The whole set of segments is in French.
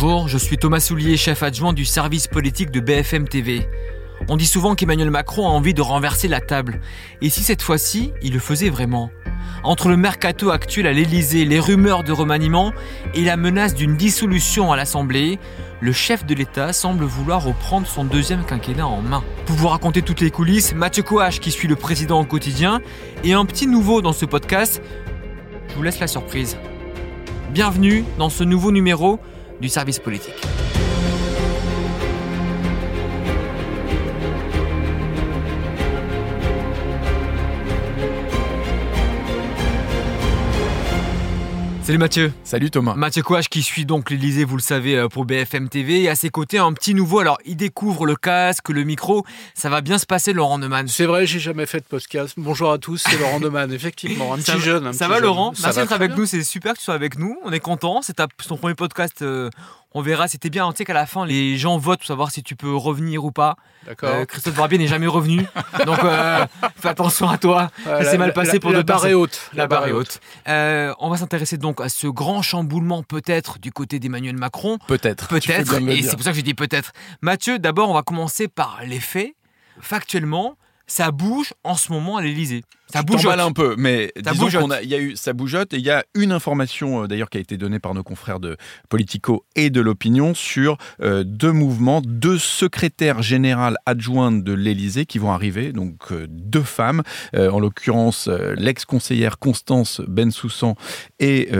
Bonjour, je suis Thomas Soulier, chef adjoint du service politique de BFM TV. On dit souvent qu'Emmanuel Macron a envie de renverser la table. Et si cette fois-ci, il le faisait vraiment? Entre le mercato actuel à l'Elysée, les rumeurs de remaniement et la menace d'une dissolution à l'Assemblée, le chef de l'État semble vouloir reprendre son deuxième quinquennat en main. Pour vous raconter toutes les coulisses, Mathieu Coache qui suit le président au quotidien et un petit nouveau dans ce podcast, je vous laisse la surprise. Bienvenue dans ce nouveau numéro du service politique. Salut Mathieu. Salut Thomas. Mathieu Kouach qui suit donc l'Elysée, vous le savez, euh, pour BFM TV. Et à ses côtés, un petit nouveau. Alors, il découvre le casque, le micro. Ça va bien se passer, Laurent Neumann. C'est vrai, j'ai jamais fait de podcast. Bonjour à tous, c'est Laurent Neumann, effectivement. Un petit jeune. ça va, Laurent? Merci d'être avec nous. C'est super que tu sois avec nous. On est content. C'est ton premier podcast. Euh, on verra, c'était bien. Tu sais qu'à la fin, les gens votent pour savoir si tu peux revenir ou pas. D'accord. Euh, Christophe Barbier n'est jamais revenu. donc, euh, fais attention à toi. c'est mal passé pour la, la barre est haute. La, barre est haute. Euh, on va s'intéresser donc à ce grand chamboulement, peut-être, du côté d'Emmanuel Macron. Peut-être. Peut-être. Et c'est pour ça que j'ai dit peut-être. Mathieu, d'abord, on va commencer par les faits. Factuellement, ça bouge en ce moment à l'Elysée. Ça bouge un peu, mais disons qu'on a, y a eu, ça bougeote et il y a une information euh, d'ailleurs qui a été donnée par nos confrères de Politico et de l'Opinion sur euh, deux mouvements, deux secrétaires générales adjointes de l'Élysée qui vont arriver, donc euh, deux femmes, en l'occurrence l'ex-conseillère Constance Bensoussan et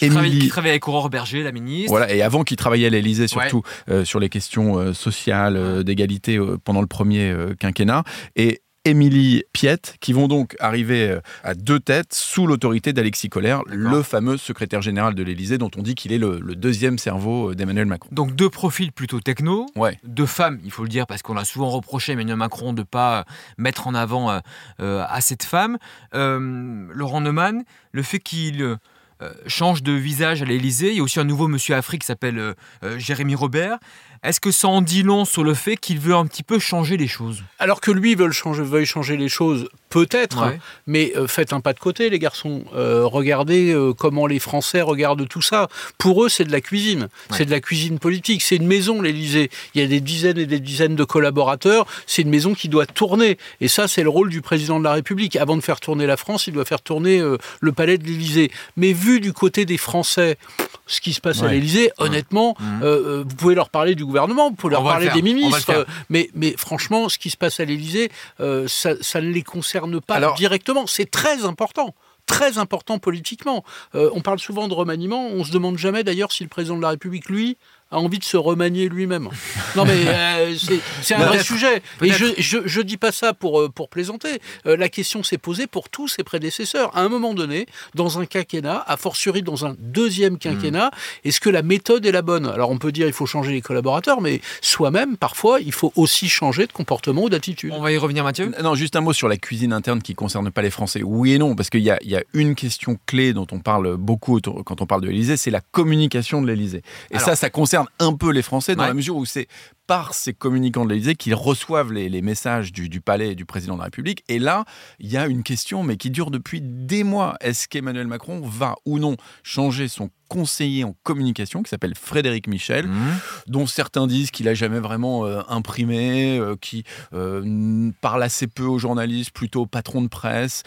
Émilie. Qui travaille avec Aurore Berger, la ministre. Voilà, et avant qui travaillait à l'Élysée surtout sur les questions sociales, d'égalité pendant le premier quinquennat. Et Émilie Piette, qui vont donc arriver euh, à deux têtes sous l'autorité d'Alexis Collère, le fameux secrétaire général de l'Élysée, dont on dit qu'il est le, deuxième cerveau euh, d'Emmanuel Macron. Donc deux profils plutôt techno, ouais. deux femmes, il faut le dire, parce qu'on a souvent reproché à Emmanuel Macron de ne pas mettre en avant euh, à cette femme. Laurent Neumann, le fait qu'il change de visage à l'Élysée, il y a aussi un nouveau monsieur Afrique qui s'appelle Jérémy Robert. Est-ce que ça en dit long sur le fait qu'il veut un petit peu changer les choses? Alors que lui veut changer, veuille changer les choses, peut-être, mais euh, faites un pas de côté, les garçons. Euh, regardez euh, comment les Français regardent tout ça. Pour eux, c'est de la cuisine. C'est de la cuisine politique. C'est une maison, l'Élysée. Il y a des dizaines et des dizaines de collaborateurs. C'est une maison qui doit tourner. Et ça, c'est le rôle du président de la République. Avant de faire tourner la France, il doit faire tourner le palais de l'Élysée. Mais vu du côté des Français, ce qui se passe à l'Élysée, honnêtement, mmh. vous pouvez leur parler du gouvernement, vous pouvez leur parler des ministres, mais, mais franchement, ce qui se passe à l'Élysée, ça, ça ne les concerne ne pas directement. C'est très important. Très important politiquement. Euh, on parle souvent de remaniement, on se demande jamais d'ailleurs si le président de la République, lui, a envie de se remanier lui-même. Non mais euh, c'est un vrai sujet. Et je, je, dis pas ça pour, euh, pour plaisanter. Euh, la question s'est posée pour tous ses prédécesseurs. À un moment donné, dans un quinquennat, a fortiori dans un deuxième quinquennat, hmm. est-ce que la méthode est la bonne? Alors on peut dire il faut changer les collaborateurs, mais soi-même, parfois, il faut aussi changer de comportement ou d'attitude. On va y revenir Mathieu Non, juste un mot sur la cuisine interne qui ne concerne pas les Français. Oui et non, parce qu'il y a, y a, une question clé dont on parle beaucoup quand on parle de l'Élysée, c'est la communication de l'Élysée. Et ça, ça concerne un peu les Français dans la mesure où c'est par ces communicants de l'Élysée qu'ils reçoivent les, messages du, palais et du président de la République. Et là, il y a une question, mais qui dure depuis des mois. Est-ce qu'Emmanuel Macron va ou non changer son conseiller en communication qui s'appelle Frédéric Michel, mmh. dont certains disent qu'il a jamais vraiment euh, imprimé, euh, qui euh, parle assez peu aux journalistes, plutôt au patron de presse,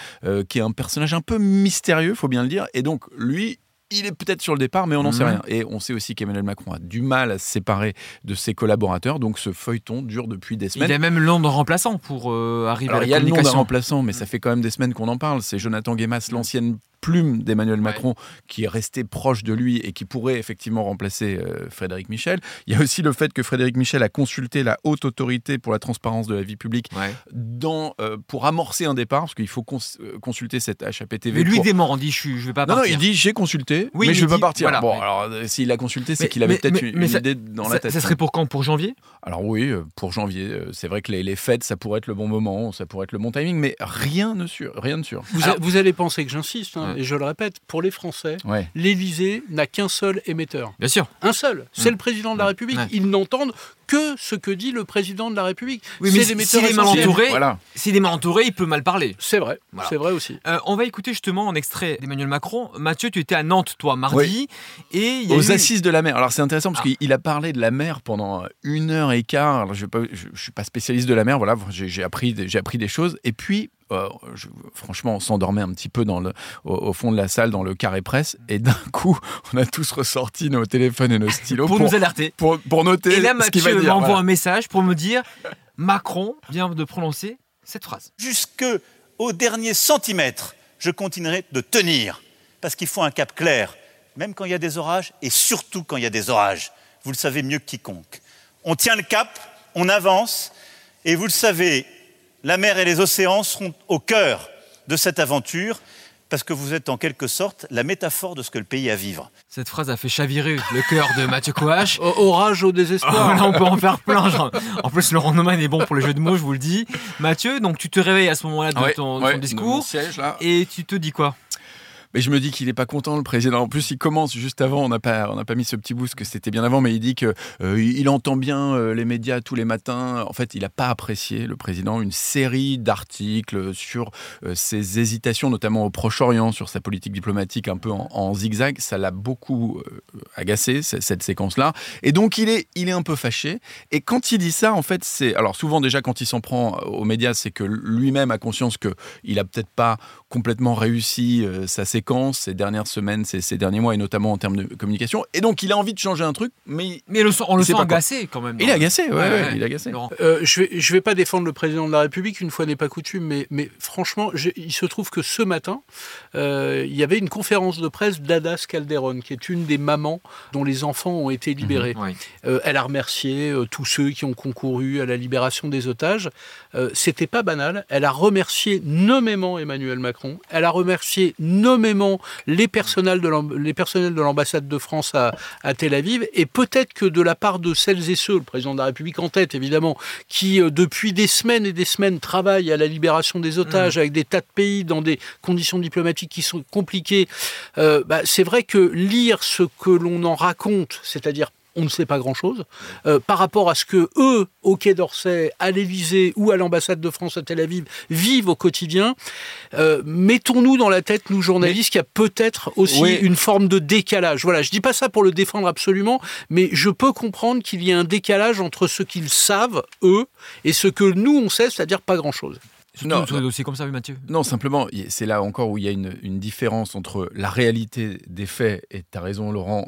qui est un personnage un peu mystérieux, faut bien le dire. Et donc lui, il est peut-être sur le départ, mais on n'en sait rien. Et on sait aussi qu'Emmanuel Macron a du mal à se séparer de ses collaborateurs, donc ce feuilleton dure depuis des semaines. Il a même le nom de remplaçant pour euh, arriver à la Il y a le nom d'un remplaçant, mais ça fait quand même des semaines qu'on en parle. C'est Jonathan Guémas, l'ancienne plume d'Emmanuel Macron qui est resté proche de lui et qui pourrait effectivement remplacer euh, Frédéric Michel. Il y a aussi le fait que Frédéric Michel a consulté la haute autorité pour la transparence de la vie publique dans, euh, pour amorcer un départ, parce qu'il faut euh, consulter cette HAPTV. Mais lui pour... dément, il dit je, je vais pas partir. Non, il dit j'ai consulté, oui, mais je ne vais pas partir. Bon, alors s'il a consulté, c'est qu'il avait peut-être une, idée dans la tête. Ça serait pour quand? Pour janvier? Alors oui, pour janvier. C'est vrai que les, les, fêtes, ça pourrait être le bon moment, ça pourrait être le bon timing, mais rien de sûr. Rien de sûr. Vous, vous allez penser que j'insiste. Hein, et je le répète, pour les Français, l'Élysée n'a qu'un seul émetteur. Bien sûr. Un seul. C'est le président de la République. Ils n'entendent que ce que dit le président de la République. Oui, mais s'il est mal entouré, s'il est mal entouré, il peut mal parler. C'est vrai, c'est vrai aussi. Euh, on va écouter justement un extrait d'Emmanuel Macron. Mathieu, tu étais à Nantes, toi, mardi, et aux assises de la mer. Alors c'est intéressant parce ah. qu'il a parlé de la mer pendant une heure et quart. Alors, je ne suis pas spécialiste de la mer, voilà, j'ai appris, appris des choses. Et puis euh, franchement, on s'endormait un petit peu dans le, au, fond de la salle, dans le carré presse, et d'un coup, on a tous ressorti nos téléphones et nos stylos pour, nous alerter, pour, pour noter. Et là, Mathieu m'envoie un message pour me dire Macron vient de prononcer cette phrase. Jusque au dernier centimètre, je continuerai de tenir, parce qu'il faut un cap clair, même quand il y a des orages, et surtout quand il y a des orages. Vous le savez mieux que quiconque. On tient le cap, on avance, et vous le savez, la mer et les océans seront au cœur de cette aventure parce que vous êtes en quelque sorte la métaphore de ce que le pays a à vivre. Cette phrase a fait chavirer le cœur de Mathieu Coache. Orage au désespoir. on peut en faire plein. En plus, Laurent Neumann est bon pour les jeux de mots, je vous le dis. Mathieu, donc tu te réveilles à ce moment-là de, ton, discours. Et tu te dis quoi? Mais je me dis qu'il n'est pas content, le président. En plus, il commence juste avant. On n'a pas, on n'a pas mis ce petit boost que c'était bien avant, mais il dit que euh, il entend bien euh, les médias tous les matins. En fait, il n'a pas apprécié le président une série d'articles sur euh, ses hésitations, notamment au Proche-Orient, sur sa politique diplomatique un peu en, zigzag. Ça l'a beaucoup agacé cette séquence-là, et donc il est, il est un peu fâché. Et quand il dit ça, en fait, c'est alors souvent déjà quand il s'en prend aux médias, c'est que lui-même a conscience que il a peut-être pas complètement réussi sa séquence ces dernières semaines, ces, derniers mois, et notamment en termes de communication. Et donc, il a envie de changer un truc, mais. Mais on le sent agacé quand même. Il est agacé, ouais, il est agacé. Euh, je vais, je vais pas défendre le président de la République, une fois n'est pas coutume, mais, mais franchement, il se trouve que ce matin, euh, il y avait une conférence de presse d'Adas Calderon, qui est une des mamans dont les enfants ont été libérés. Mhm, euh, elle a remercié tous ceux qui ont concouru à la libération des otages. C'était pas banal. Elle a remercié nommément Emmanuel Macron. Elle a remercié nommément les personnels de l'ambassade de France à, Tel Aviv, et peut-être que de la part de celles et ceux, le président de la République en tête évidemment, qui euh, depuis des semaines et des semaines travaillent à la libération des otages mmh. avec des tas de pays dans des conditions diplomatiques qui sont compliquées, euh, bah, c'est vrai que lire ce que l'on en raconte, c'est-à-dire on ne sait pas grand-chose. Euh, par rapport à ce que eux, au Quai d'Orsay, à l'Élysée ou à l'ambassade de France à Tel Aviv, vivent au quotidien, euh, mettons-nous dans la tête, nous journalistes, qu'il y a peut-être aussi une forme de décalage. Voilà, je dis pas ça pour le défendre absolument, mais je peux comprendre qu'il y a un décalage entre ce qu'ils savent, eux, et ce que nous, on sait, c'est-à-dire pas grand-chose non, sur des dossiers comme ça, oui, Mathieu Non, simplement, c'est là encore où il y a une, différence entre la réalité des faits, et tu as raison, Laurent,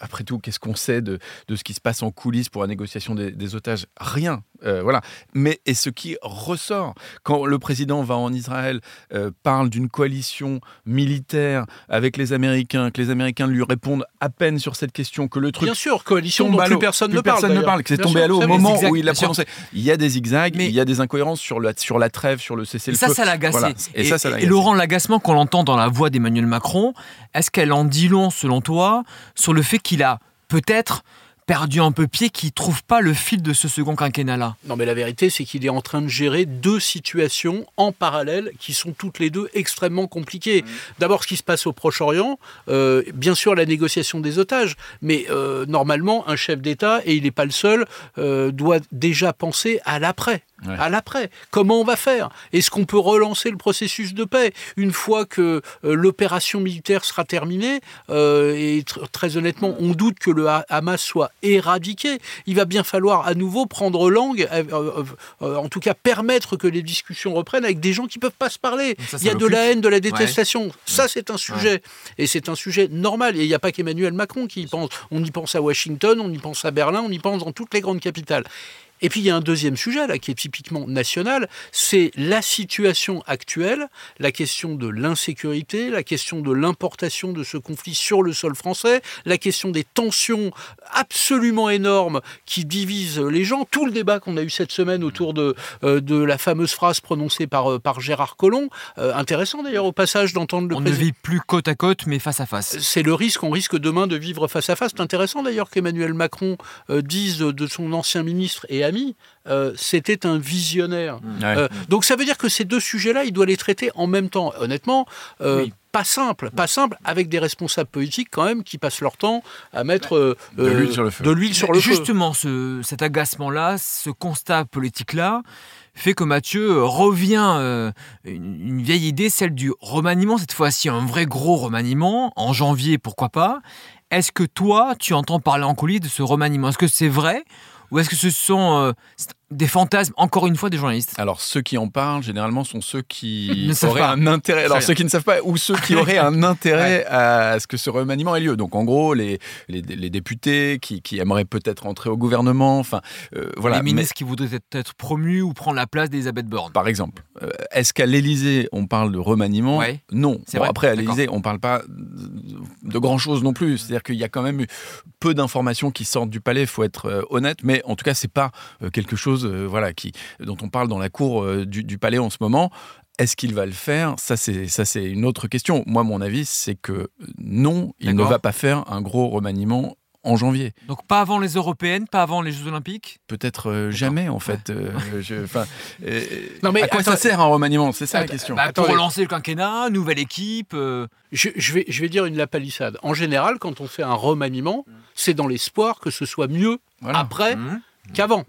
après tout, qu'est-ce qu'on sait de, ce qui se passe en coulisses pour la négociation des, otages? Rien. Euh, voilà. Mais et ce qui ressort quand le président va en Israël, euh, parle d'une coalition militaire avec les Américains, que les Américains lui répondent à peine sur cette question, que le truc. Bien sûr, coalition dont plus personne ne parle. Personne ne parle, que c'est tombé à l'eau au moment où il l'a prononcé. Il y a des zigzags, mais il y a des incohérences sur la, sur la trêve sur le cessez-le-feu. Ça, ça l'a agacé. Et, ça, ça et, Laurent, l'agacement qu'on entend dans la voix d'Emmanuel Macron, est-ce qu'elle en dit long, selon toi, sur le fait qu'il a peut-être perdu un peu pied, qui trouve pas le fil de ce second quinquennat-là? Non, mais la vérité, c'est qu'il est en train de gérer deux situations en parallèle qui sont toutes les deux extrêmement compliquées. Mmh. D'abord, ce qui se passe au Proche-Orient, euh, bien sûr la négociation des otages, mais euh, normalement, un chef d'État, et il n'est pas le seul, euh, doit déjà penser à l'après à l'après. Comment on va faire? Est-ce qu'on peut relancer le processus de paix? Une fois que euh, l'opération militaire sera terminée euh, Et très honnêtement, on doute que le Hamas soit éradiqué. Il va bien falloir à nouveau prendre langue, euh, en tout cas permettre que les discussions reprennent avec des gens qui ne peuvent pas se parler. il y a de la haine, de la détestation. Ça, c'est un sujet. Et c'est un sujet normal. Et il n'y a pas qu'Emmanuel Macron qui y pense. On y pense à Washington, on y pense à Berlin, on y pense dans toutes les grandes capitales. Et puis il y a un deuxième sujet là qui est typiquement national, c'est la situation actuelle, la question de l'insécurité, la question de l'importation de ce conflit sur le sol français, la question des tensions absolument énormes qui divisent les gens, tout le débat qu'on a eu cette semaine autour de, euh, de la fameuse phrase prononcée par, euh, par Gérard Collomb, euh, intéressant d'ailleurs au passage d'entendre le On ne vit plus côte à côte mais face à face. C'est le risque, on risque demain de vivre face à face. C'est intéressant d'ailleurs qu'Emmanuel Macron dise de son ancien ministre et euh, c'était un visionnaire. Mmh. Euh, donc ça veut dire que ces deux sujets-là, il doit les traiter en même temps. Honnêtement, euh, pas simple, pas simple, avec des responsables politiques quand même qui passent leur temps à mettre euh, de l'huile sur le feu. Sur le Justement, ce, cet agacement-là, ce constat politique-là, fait que Mathieu revient euh, une, vieille idée, celle du remaniement, cette fois-ci un vrai gros remaniement, en janvier, pourquoi pas. Est-ce que toi, tu entends parler en coulisses de ce remaniement? Est-ce que c'est vrai? Ou est-ce que ce sont euh, des fantasmes, encore une fois, des journalistes Alors, ceux qui en parlent, généralement, sont ceux qui auraient un intérêt. Alors, ceux qui ne savent pas, ou ceux qui auraient un intérêt à ce que ce remaniement ait lieu. Donc, en gros, les, les, députés qui, qui aimeraient peut-être entrer au gouvernement, enfin, euh, voilà. Les ministres qui voudraient être promus ou prendre la place d'Elisabeth Borne. Par exemple. Euh, est-ce qu'à l'Élysée, on parle de remaniement? Non. Bon, après, à l'Élysée, on ne parle pas de grand-chose non plus. C'est-à-dire qu'il y a quand même eu peu d'informations qui sortent du palais, il faut être euh, honnête. Mais en tout cas, c'est pas quelque chose euh, voilà, qui, dont on parle dans la cour euh, du, palais en ce moment. Est-ce qu'il va le faire? Ça, c'est ça, c'est une autre question. Moi, mon avis, c'est que non, il ne va pas faire un gros remaniement en janvier. Donc pas avant les européennes, pas avant les Jeux olympiques? Peut-être euh, jamais en fait. non, mais à quoi ça sert un remaniement? C'est ça la question. Bah, pour relancer le quinquennat, nouvelle équipe. Je, vais, je vais dire une lapalissade. En général, quand on fait un remaniement, c'est dans l'espoir que ce soit mieux après. Mmh qu'avant.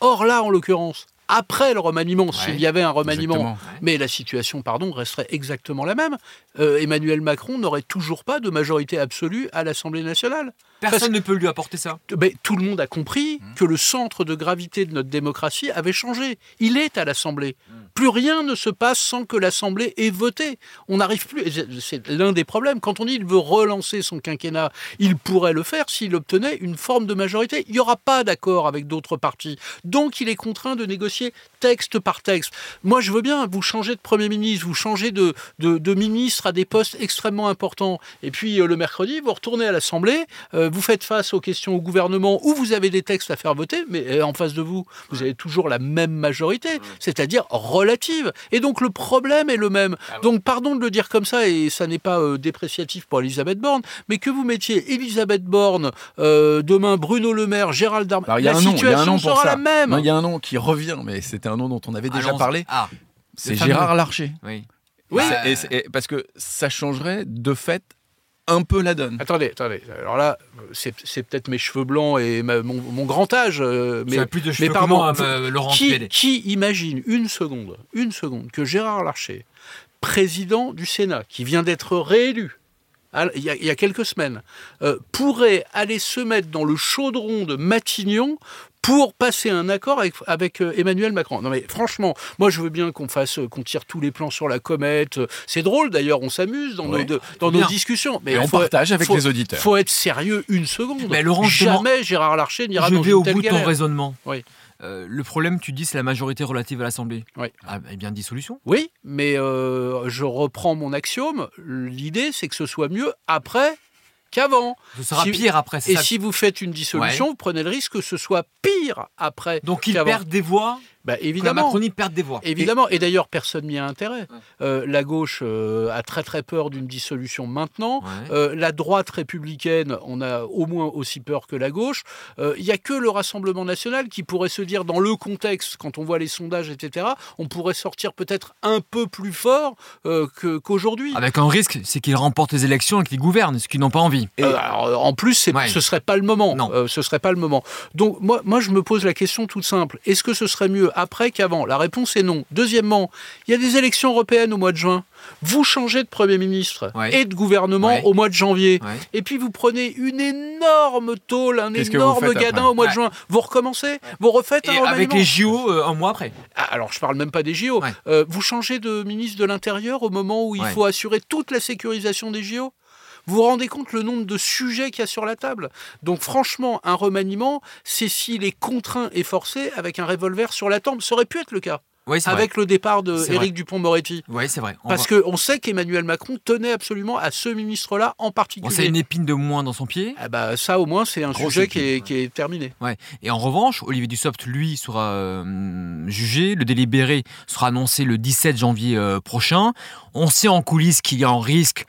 Or là, en l'occurrence, après le remaniement, s'il y avait un remaniement, mais la situation, pardon, resterait exactement la même. Euh, Emmanuel Macron n'aurait toujours pas de majorité absolue à l'Assemblée nationale. Personne ne peut lui apporter ça. Mais tout le monde a compris mmh. que le centre de gravité de notre démocratie avait changé. Il est à l'Assemblée. Mmh. Plus rien ne se passe sans que l'Assemblée ait voté. On n'arrive plus. C'est l'un des problèmes. Quand on dit qu'il veut relancer son quinquennat, il pourrait le faire s'il obtenait une forme de majorité. Il n'y aura pas d'accord avec d'autres partis. Donc il est contraint de négocier texte par texte. Moi, je veux bien, vous changez de Premier ministre, vous changez de, de, ministre à des postes extrêmement importants. Et puis euh, le mercredi, vous retournez à l'Assemblée. Euh, vous faites face aux questions au gouvernement où vous avez des textes à faire voter, mais euh, en face de vous, vous avez toujours la même majorité, c'est-à-dire relative. Et donc le problème est le même. Ah donc pardon de le dire comme ça, et ça n'est pas euh, dépréciatif pour Elisabeth Borne, mais que vous mettiez Elisabeth Borne, euh, demain Bruno Le Maire, Gérald Darmanin, la situation sera la même. Il y a un nom qui revient, mais c'était un nom dont on avait déjà parlé. Ah, c'est Gérard Larcher. Oui. Oui. parce que ça changerait de fait un peu la donne. Attendez, attendez. Alors là, c'est peut-être mes cheveux blancs et mon, grand âge. Euh, mais, plus de cheveux mais pardon, euh, Laurent qui, qui imagine une seconde, une seconde que Gérard Larcher, président du Sénat, qui vient d'être réélu, il y, a, quelques semaines, euh, pourrait aller se mettre dans le chaudron de Matignon pour passer un accord avec, euh, Emmanuel Macron. Non mais franchement, moi je veux bien qu'on fasse, euh, qu'on tire tous les plans sur la comète. C'est drôle d'ailleurs, on s'amuse dans, nos, dans nos discussions. Mais on partage avec les auditeurs. Il faut être sérieux une seconde. Mais Laurent, Jamais Gérard Larcher n'ira dans une au bout de ton raisonnement. Oui. Euh, le problème, tu dis, c'est la majorité relative à l'Assemblée. Oui. Ah, eh bien, dissolution. Oui, mais je reprends mon axiome. L'idée, c'est que ce soit mieux après qu'avant. Ce sera pire après. Et si vous faites une dissolution, vous prenez le risque que ce soit pire après. Donc il perd des voix bah, évidemment. la Macronie perd des voix? Évidemment, et, d'ailleurs, personne n'y a intérêt. Euh, la gauche euh, a très très peur d'une dissolution maintenant. Euh, la droite républicaine, on a au moins aussi peur que la gauche. Il n'y a que le Rassemblement national qui pourrait se dire, dans le contexte, quand on voit les sondages, etc., on pourrait sortir peut-être un peu plus fort qu'aujourd'hui. Avec un risque, c'est qu'ils remportent les élections et qu'ils gouvernent, ce qu'ils n'ont pas envie. Et en plus, ce ne serait pas le moment. Non. ce serait pas le moment. Donc moi, moi, je me pose la question toute simple. Est-ce que ce serait mieux après qu'avant La réponse est non. Deuxièmement, il y a des élections européennes au mois de juin. Vous changez de Premier ministre et de gouvernement au mois de janvier. Et puis vous prenez une énorme tôle, un énorme gadin au mois de juin. Vous recommencez Vous refaites un Avec les JO euh, un mois après. Ah, alors je parle même pas des JO. Euh, vous changez de ministre de l'Intérieur au moment où il faut assurer toute la sécurisation des JO vous vous rendez compte le nombre de sujets qu'il y a sur la table? Donc franchement, un remaniement, c'est s'il est contraint et forcé avec un revolver sur la tempe. Ça aurait pu être le cas. avec le départ de Éric Dupont-Moretti. Oui, c'est vrai. Parce qu'on sait qu'Emmanuel Macron tenait absolument à ce ministre-là en particulier. c'est une épine de moins dans son pied. Ah bah, ça, au moins, c'est un sujet qui, est, terminé. Ouais. Et en revanche, Olivier Dussopt, lui, sera euh, jugé. Le délibéré sera annoncé le 17 janvier euh, prochain. On sait en coulisses qu'il y a un risque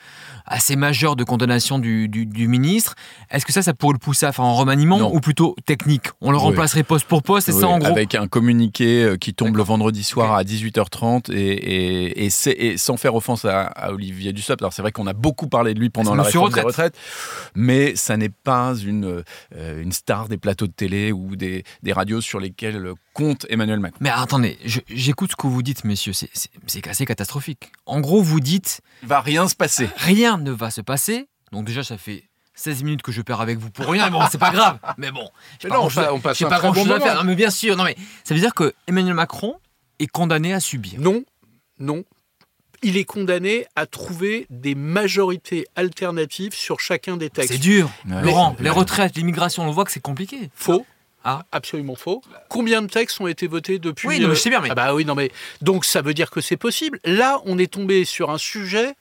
assez majeur de condamnation du, du, ministre. Est-ce que ça, ça pourrait le pousser à faire un remaniement ou plutôt technique? On le remplacerait poste pour poste, c'est ça en gros? Avec un communiqué euh, qui tombe le vendredi soir à 18h30 et, et, sans faire offense à, Olivier Dussopt. Alors c'est vrai qu'on a beaucoup parlé de lui pendant la réforme des retraites, mais ça n'est pas une, euh, une star des plateaux de télé ou des, des radios sur lesquelles compte Emmanuel Macron. Mais attendez, j'écoute ce que vous dites, messieurs, c'est assez catastrophique. En gros, vous dites... Il va rien se passer. Rien ne va se passer. Donc déjà, ça fait 16 minutes que je perds avec vous pour rien. Bon, c'est pas grave. Mais bon, j'ai pas, on, passe pas grand chose à faire. mais bien sûr, non mais ça veut dire que Emmanuel Macron est condamné à subir. Non, non. Il est condamné à trouver des majorités alternatives sur chacun des textes. C'est dur. Laurent, les retraites, l'immigration, on voit que c'est compliqué. Faux. Ah. Absolument faux. Combien de textes ont été votés depuis Oui, non, je sais bien. Mais... Ah bah oui, non mais donc ça veut dire que c'est possible. Là, on est tombé sur un sujet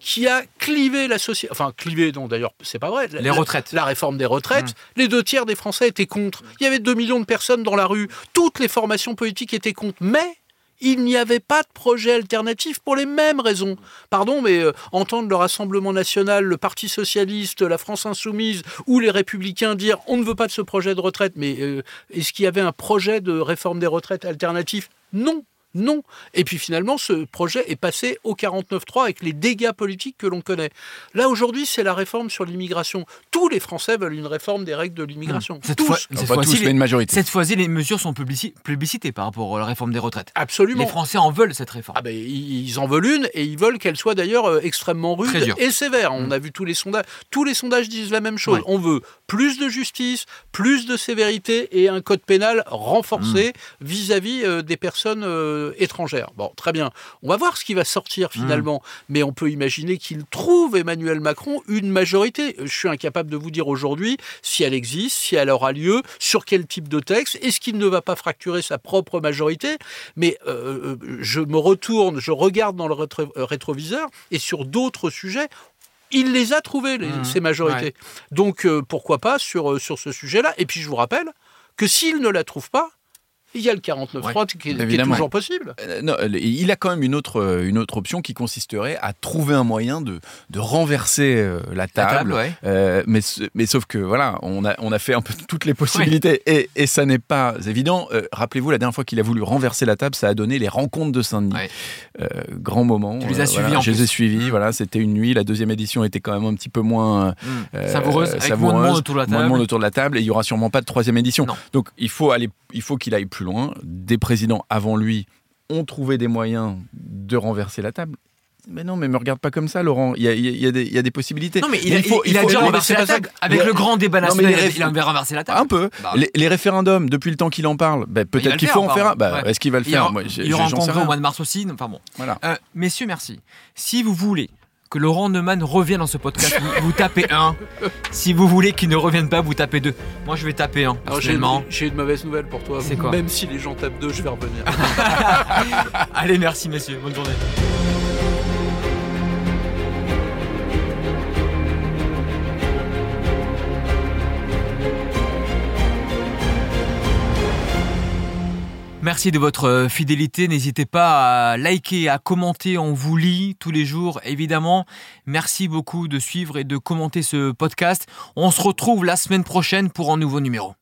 qui a clivé la société. Enfin, clivé, non, d'ailleurs, c'est pas vrai. Les retraites. La réforme des retraites. Mmh. Les deux tiers des Français étaient contre. Il y avait 2 millions de personnes dans la rue. Toutes les formations politiques étaient contre. Mais il n'y avait pas de projet alternatif pour les mêmes raisons. Pardon, mais euh, entendre le Rassemblement national, le Parti socialiste, la France insoumise ou les républicains dire on ne veut pas de ce projet de retraite, mais euh, est-ce qu'il y avait un projet de réforme des retraites alternatif? Non. Non. Et puis finalement, ce projet est passé au 49-3 avec les dégâts politiques que l'on connaît. Là, aujourd'hui, c'est la réforme sur l'immigration. Tous les Français veulent une réforme des règles de l'immigration. Mmh. Cette, fois, ci une majorité. Cette fois-ci, les mesures sont publicitées par rapport à la réforme des retraites. Absolument. Les Français en veulent cette réforme. Ah ben, ils en veulent une et ils veulent qu'elle soit d'ailleurs euh, extrêmement rude et sévère. On mmh. a vu tous les sondages. Tous les sondages disent la même chose. On veut plus de justice, plus de sévérité et un code pénal renforcé mmh. vis-à-vis euh, des personnes euh, étrangères. Bon, très bien. On va voir ce qui va sortir mmh. finalement. Mais on peut imaginer qu'il trouve Emmanuel Macron une majorité. Je suis incapable de vous dire aujourd'hui si elle existe, si elle aura lieu, sur quel type de texte. Est-ce qu'il ne va pas fracturer sa propre majorité? Mais euh, je me retourne, je regarde dans le rétroviseur et sur d'autres sujets, il les a trouvés, mmh. ces majorités. Donc euh, pourquoi pas sur, euh, sur ce sujet-là? Et puis je vous rappelle que s'il ne la trouve pas, il y a le 49.3 qui, est toujours possible. Euh, non, il a quand même une autre, euh, une autre option qui consisterait à trouver un moyen de, de renverser euh, la table. mais, mais sauf que voilà, on a, on a fait un peu toutes les possibilités et, et, ça n'est pas évident. Rappelez-vous, la dernière fois qu'il a voulu renverser la table, ça a donné les rencontres de Saint-Denis. grand moment. Tu les as suivis Je les ai suivis. Mmh. Voilà, c'était une nuit. La deuxième édition était quand même un petit peu moins mmh. savoureuse, avec moins de monde autour de la table. Moins de monde autour de la table et il y aura sûrement pas de troisième édition. Donc il faut aller, il faut qu'il aille plus loin. Des présidents avant lui ont trouvé des moyens de renverser la table. Mais non, mais me regarde pas comme ça, Laurent. Il y a, il y a, des, il y a des, possibilités. Non, mais il, a, il, a déjà renversé la table. Avec le grand débat national, il a renversé la table. Un peu. Bah les, référendums, depuis le temps qu'il en parle, bah, peut-être qu'il faut en faire un. Bah, Est-ce qu'il va le faire? Il y aura un congrès au mois de mars aussi. Enfin bon. Voilà. Euh, messieurs, merci. Si vous voulez que Laurent Neumann revienne dans ce podcast, vous, tapez 1. Si vous voulez qu'il ne revienne pas, vous tapez 2. Moi, je vais taper 1, personnellement. J'ai une mauvaise nouvelle pour toi. C'est quoi Même si les gens tapent 2, je vais revenir. Allez, merci, messieurs. Bonne journée. Merci de votre euh, fidélité. N'hésitez pas à liker, à commenter. On vous lit tous les jours, évidemment. Merci beaucoup de suivre et de commenter ce podcast. On se retrouve la semaine prochaine pour un nouveau numéro.